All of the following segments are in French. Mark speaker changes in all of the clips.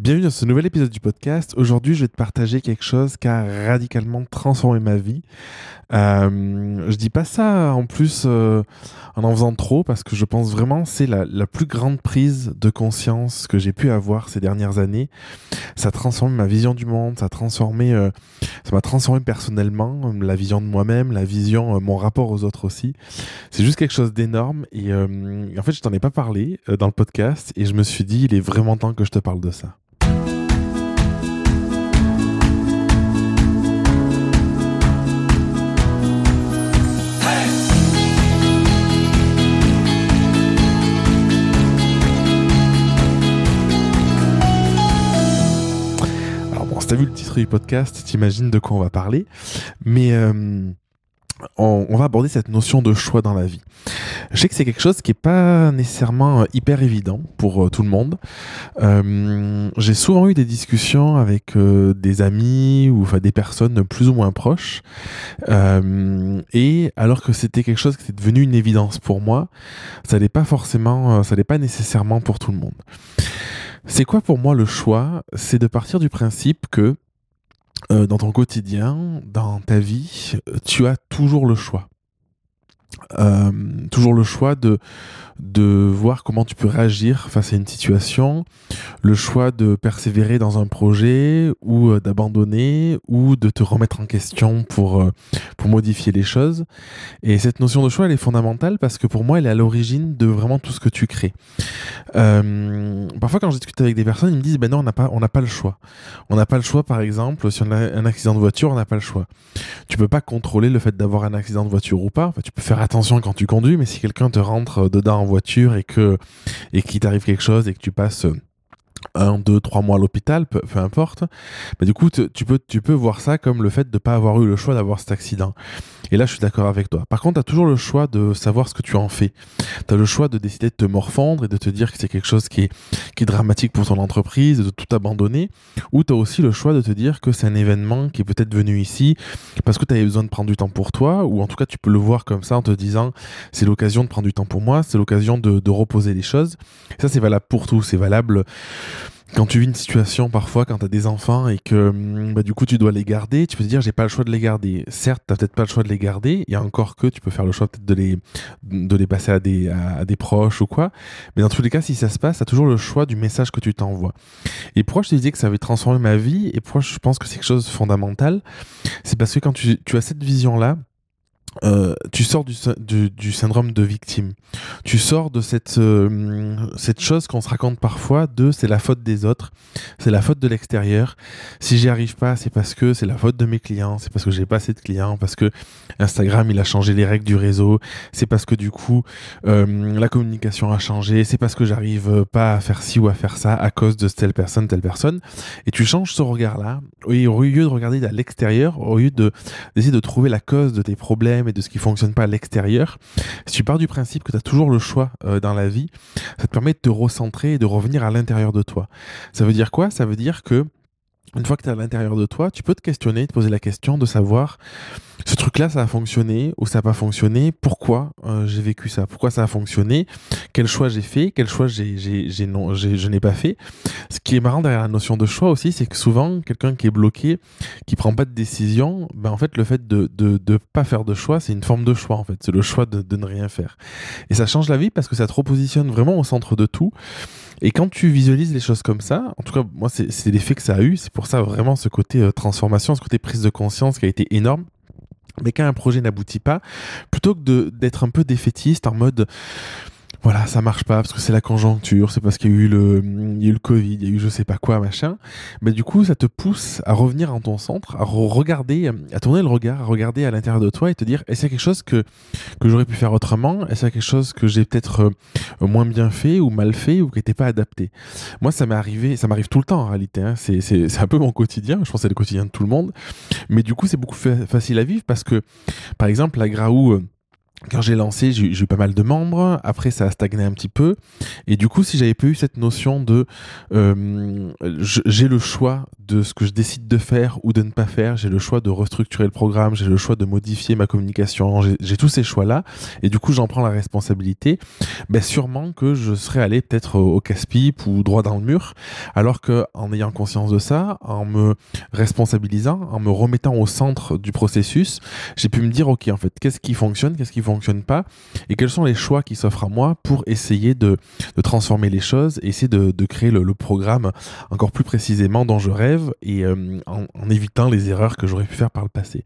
Speaker 1: Bienvenue dans ce nouvel épisode du podcast. Aujourd'hui, je vais te partager quelque chose qui a radicalement transformé ma vie. Euh, je dis pas ça en plus euh, en en faisant trop parce que je pense vraiment c'est la, la, plus grande prise de conscience que j'ai pu avoir ces dernières années. Ça a transformé ma vision du monde, ça transformé, euh, ça m'a transformé personnellement, la vision de moi-même, la vision, euh, mon rapport aux autres aussi. C'est juste quelque chose d'énorme et euh, en fait je t'en ai pas parlé dans le podcast et je me suis dit il est vraiment temps que je te parle de ça. Du podcast, t'imagines de quoi on va parler. Mais euh, on, va aborder cette notion de choix dans la vie. Je sais que c'est quelque chose qui est pas nécessairement hyper évident pour euh, tout le monde. Euh, J'ai souvent eu des discussions avec euh, des amis ou des personnes plus ou moins proches. Euh, et alors que c'était quelque chose qui était devenu une évidence pour moi, ça n'est pas forcément, ça n'est pas nécessairement pour tout le monde. C'est quoi pour moi le choix? C'est de partir du principe que euh, dans ton quotidien, dans ta vie, tu as toujours le choix. Euh, toujours le choix de, de voir comment tu peux réagir face à une situation, le choix de persévérer dans un projet ou euh, d'abandonner ou de te remettre en question pour, pour modifier les choses. Et cette notion de choix, elle est fondamentale parce que pour moi, elle est à l'origine de vraiment tout ce que tu crées. Euh, parfois, quand je discute avec des personnes, ils me disent, ben non, on n'a pas, pas le choix. On n'a pas le choix, par exemple, si on a un accident de voiture, on n'a pas le choix. Tu peux pas contrôler le fait d'avoir un accident de voiture ou pas. Tu peux faire attention quand tu conduis, mais si quelqu'un te rentre dedans en voiture et que et qu'il t'arrive quelque chose et que tu passes un, deux, trois mois à l'hôpital, peu, importe, bah du coup, tu peux, tu peux voir ça comme le fait de ne pas avoir eu le choix d'avoir cet accident. Et là, je suis d'accord avec toi. Par contre, tu as toujours le choix de savoir ce que tu en fais. Tu as le choix de décider de te morfondre et de te dire que c'est quelque chose qui est, qui est dramatique pour ton entreprise, de tout abandonner. Ou tu as aussi le choix de te dire que c'est un événement qui est peut-être venu ici parce que tu avais besoin de prendre du temps pour toi, ou en tout cas, tu peux le voir comme ça en te disant c'est l'occasion de prendre du temps pour moi, c'est l'occasion de, de reposer les choses. Et ça, c'est valable pour tout. C'est valable quand tu vis une situation parfois quand tu as des enfants et que bah, du coup tu dois les garder, tu peux te dire j'ai pas le choix de les garder. Certes, tu peut-être pas le choix de les garder, il y a encore que tu peux faire le choix peut-être de les de les passer à des à, des proches ou quoi, mais dans tous les cas si ça se passe, tu as toujours le choix du message que tu t'envoies. Et pourquoi je te disais que ça avait transformé ma vie et pourquoi je pense que c'est quelque chose de fondamental, c'est parce que quand tu, tu as cette vision là, euh, tu sors du, du, du, syndrome de victime. Tu sors de cette, euh, cette chose qu'on se raconte parfois de c'est la faute des autres, c'est la faute de l'extérieur. Si j'y arrive pas, c'est parce que c'est la faute de mes clients, c'est parce que j'ai pas assez de clients, parce que Instagram il a changé les règles du réseau, c'est parce que du coup euh, la communication a changé, c'est parce que j'arrive pas à faire ci ou à faire ça à cause de telle personne, telle personne. Et tu changes ce regard-là, au lieu de regarder à l'extérieur, au lieu de d'essayer de trouver la cause de tes problèmes et de ce qui fonctionne pas à l'extérieur, si tu pars du principe que tu as toujours le choix euh, dans la vie, ça te permet de te recentrer et de revenir à l'intérieur de toi. Ça veut dire quoi? Ça veut dire que une fois que tu es à l'intérieur de toi, tu peux te questionner, te poser la question de savoir ce truc-là, ça a fonctionné ou ça n'a pas fonctionné, pourquoi euh, j'ai vécu ça, pourquoi ça a fonctionné, quel choix j'ai fait, quel choix j'ai, j'ai, j'ai non, j'ai, je n'ai pas fait? Ce qui est marrant derrière la notion de choix aussi, c'est que souvent, quelqu'un qui est bloqué, qui prend pas de décision, ben en fait, le fait de de, de pas faire de choix, c'est une forme de choix en fait, c'est le choix de, de ne rien faire. Et ça change la vie parce que ça te repositionne vraiment au centre de tout. Et quand tu visualises les choses comme ça, en tout cas, moi, c'est, l'effet que ça a eu. C'est pour ça vraiment ce côté euh, transformation, ce côté prise de conscience qui a été énorme. Mais quand un projet n'aboutit pas, plutôt que d'être un peu défaitiste en mode voilà, ça marche pas parce que c'est la conjoncture, c'est parce qu'il y a eu le, il y a eu le Covid, il y a eu je sais pas quoi, machin. Mais du coup, ça te pousse à revenir en ton centre, à regarder, à tourner le regard, à regarder à l'intérieur de toi et te dire, est-ce qu'il y a quelque chose que, que j'aurais pu faire autrement? Est-ce qu'il y a quelque chose que j'ai peut-être euh, moins bien fait ou mal fait ou qui n'était pas adapté? Moi, ça m'est arrivé, ça m'arrive tout le temps en réalité, hein. c'est, c'est, c'est un peu mon quotidien, je pense que c'est le quotidien de tout le monde. Mais du coup, c'est beaucoup fa- facile à vivre parce que, par exemple, la Graou, euh, quand j'ai lancé, j'ai eu pas mal de membres. Après, ça a stagné un petit peu. Et du coup, si j'avais pas eu cette notion de euh, j'ai le choix de ce que je décide de faire ou de ne pas faire. J'ai le choix de restructurer le programme, j'ai le choix de modifier ma communication. J'ai tous ces choix-là et du coup j'en prends la responsabilité. Ben sûrement que je serais allé peut-être au casse-pipe ou droit dans le mur, alors que en ayant conscience de ça, en me responsabilisant, en me remettant au centre du processus, j'ai pu me dire ok en fait qu'est-ce qui fonctionne, qu'est-ce qui fonctionne pas et quels sont les choix qui s'offrent à moi pour essayer de, transformer les choses, essayer de, créer le, programme encore plus précisément dont je rêve et euh, en, en, évitant les erreurs que j'aurais pu faire par le passé.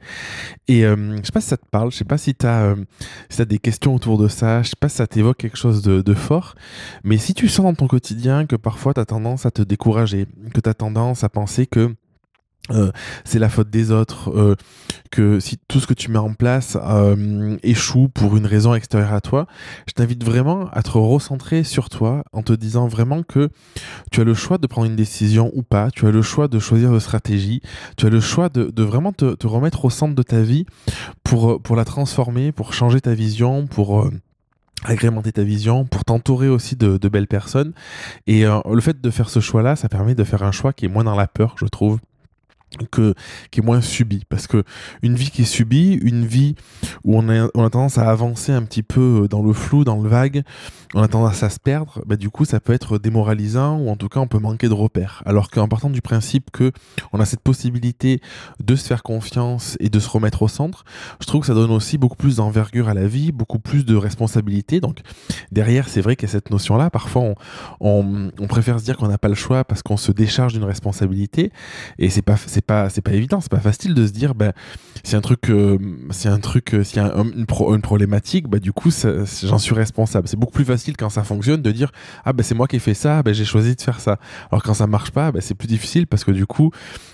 Speaker 1: Et euh, je sais pas si ça te parle, je sais pas si tu as, euh, si as des questions autour de ça, je sais pas si ça t'évoque quelque chose de, de, fort, mais si tu sens dans ton quotidien que parfois tu as tendance à te décourager, que tu as tendance à penser que euh, c'est la faute des autres, euh, que si tout ce que tu mets en place euh, échoue pour une raison extérieure à toi, je t'invite vraiment à te recentrer sur toi en te disant vraiment que tu as le choix de prendre une décision ou pas, tu as le choix de choisir de stratégie, tu as le choix de, vraiment te, remettre au centre de ta vie pour, pour la transformer, pour changer ta vision, pour agrémenter ta vision, pour t'entourer aussi de, de, belles personnes. Et le fait de faire ce choix-là, ça permet de faire un choix qui est moins dans la peur, je trouve que qui est moins subi parce que une vie qui est subie une vie où on a, on a tendance à avancer un petit peu dans le flou dans le vague on a tendance à se perdre bah, du coup ça peut être démoralisant ou en tout cas on peut manquer de repères. Alors qu'en partant du principe que on a cette possibilité de se faire confiance et de se remettre au centre je trouve que ça donne aussi beaucoup plus d'envergure à la vie beaucoup plus de responsabilité. Donc derrière c'est vrai qu'il y a cette notion là parfois on, on, on préfère se dire qu'on n'a pas le choix parce qu'on se décharge d'une responsabilité. Et c'est pas pas c'est pas évident, c'est pas facile de se dire ben c'est un truc euh, c'est un truc euh, s'il y a une, pro, une, problématique, bah du coup j'en suis responsable. C'est beaucoup plus facile quand ça fonctionne de dire ah ben c'est moi qui ai fait ça, ben j'ai choisi de faire ça. Alors quand ça marche pas, ben c'est plus difficile parce que du coup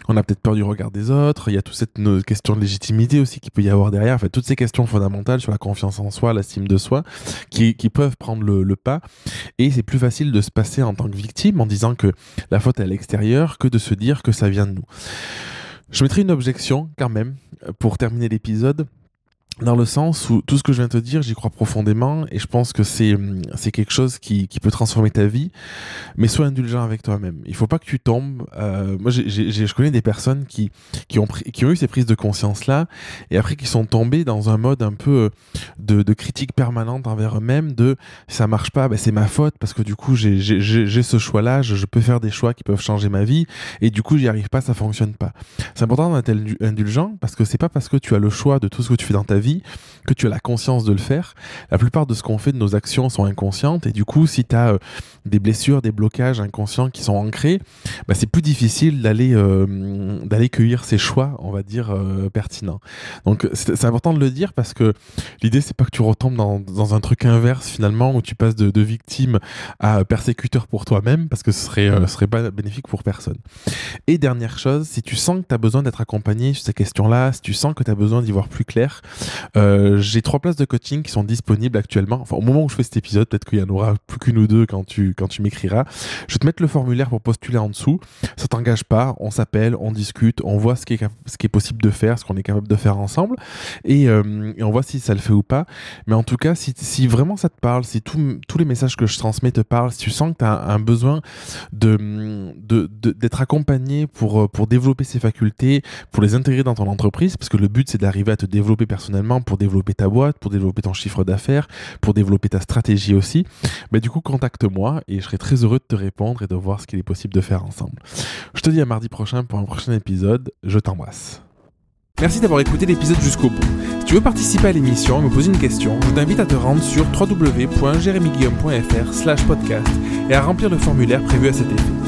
Speaker 1: on a peut-être peur du regard des autres, il y a toute cette question de légitimité aussi qui peut y avoir derrière, en fait toutes ces questions fondamentales sur la confiance en soi, l'estime de soi qui, peuvent prendre le pas et c'est plus facile de se passer en tant que victime en disant que la faute est à l'extérieur que de se dire que ça vient de nous. Je mettrai une objection quand même pour terminer l'épisode dans le sens où tout ce que je viens de te dire, j'y crois profondément et je pense que c'est c'est quelque chose qui, qui peut transformer ta vie. Mais sois indulgent avec toi-même. Il faut pas que tu tombes. Euh, moi, j'ai, j'ai, je connais des personnes qui qui ont qui ont eu ces prises de conscience là et après qui sont tombées dans un mode un peu de, de critique permanente envers eux-mêmes. De ça marche pas, ben c'est ma faute parce que du coup j'ai j'ai, j'ai ce choix là, je, je, peux faire des choix qui peuvent changer ma vie et du coup j'y arrive pas, ça fonctionne pas. C'est important d'être indulgent parce que c'est pas parce que tu as le choix de tout ce que tu fais dans ta vie que tu as la conscience de le faire. La plupart de ce qu'on fait de nos actions sont inconscientes et du coup, si tu as euh, des blessures, des blocages inconscients qui sont ancrés, bah, c'est plus difficile d'aller euh, d'aller cueillir ces choix, on va dire euh, pertinents. Donc c'est important de le dire parce que l'idée c'est pas que tu retombes dans, dans, un truc inverse finalement où tu passes de, victime à persécuteur pour toi-même parce que ce serait ce serait pas bénéfique pour personne. Et dernière chose, si tu sens que tu as besoin d'être accompagné sur ces questions-là, si tu sens que tu as besoin d'y voir plus clair, euh, j'ai trois places de coaching qui sont disponibles actuellement. Enfin, au moment où je fais cet épisode, peut-être qu'il y en aura plus qu'une ou deux quand tu, quand tu m'écriras. Je vais te mettre le formulaire pour postuler en dessous. Ça t'engage pas. On s'appelle, on discute, on voit ce qui est, ce qui est possible de faire, ce qu'on est capable de faire ensemble. Et, euh, on voit si ça le fait ou pas. Mais en tout cas, si, si vraiment ça te parle, si tout, tous les messages que je transmets te parlent, si tu sens que tu as un besoin de, de, d'être accompagné pour, pour développer ces facultés, pour les intégrer dans ton entreprise, parce que le but c'est d'arriver à te développer personnellement pour développer ta boîte, pour développer ton chiffre d'affaires, pour développer ta stratégie aussi, du coup, contacte-moi et je serai très heureux de te répondre et de voir ce qu'il est possible de faire ensemble. Je te dis à mardi prochain pour un prochain épisode. Je t'embrasse. Merci d'avoir écouté l'épisode jusqu'au bout. Si tu veux participer à l'émission et me poser une question, je t'invite à te rendre sur www.jeremyguillaume.fr slash podcast et à remplir le formulaire prévu à cet effet.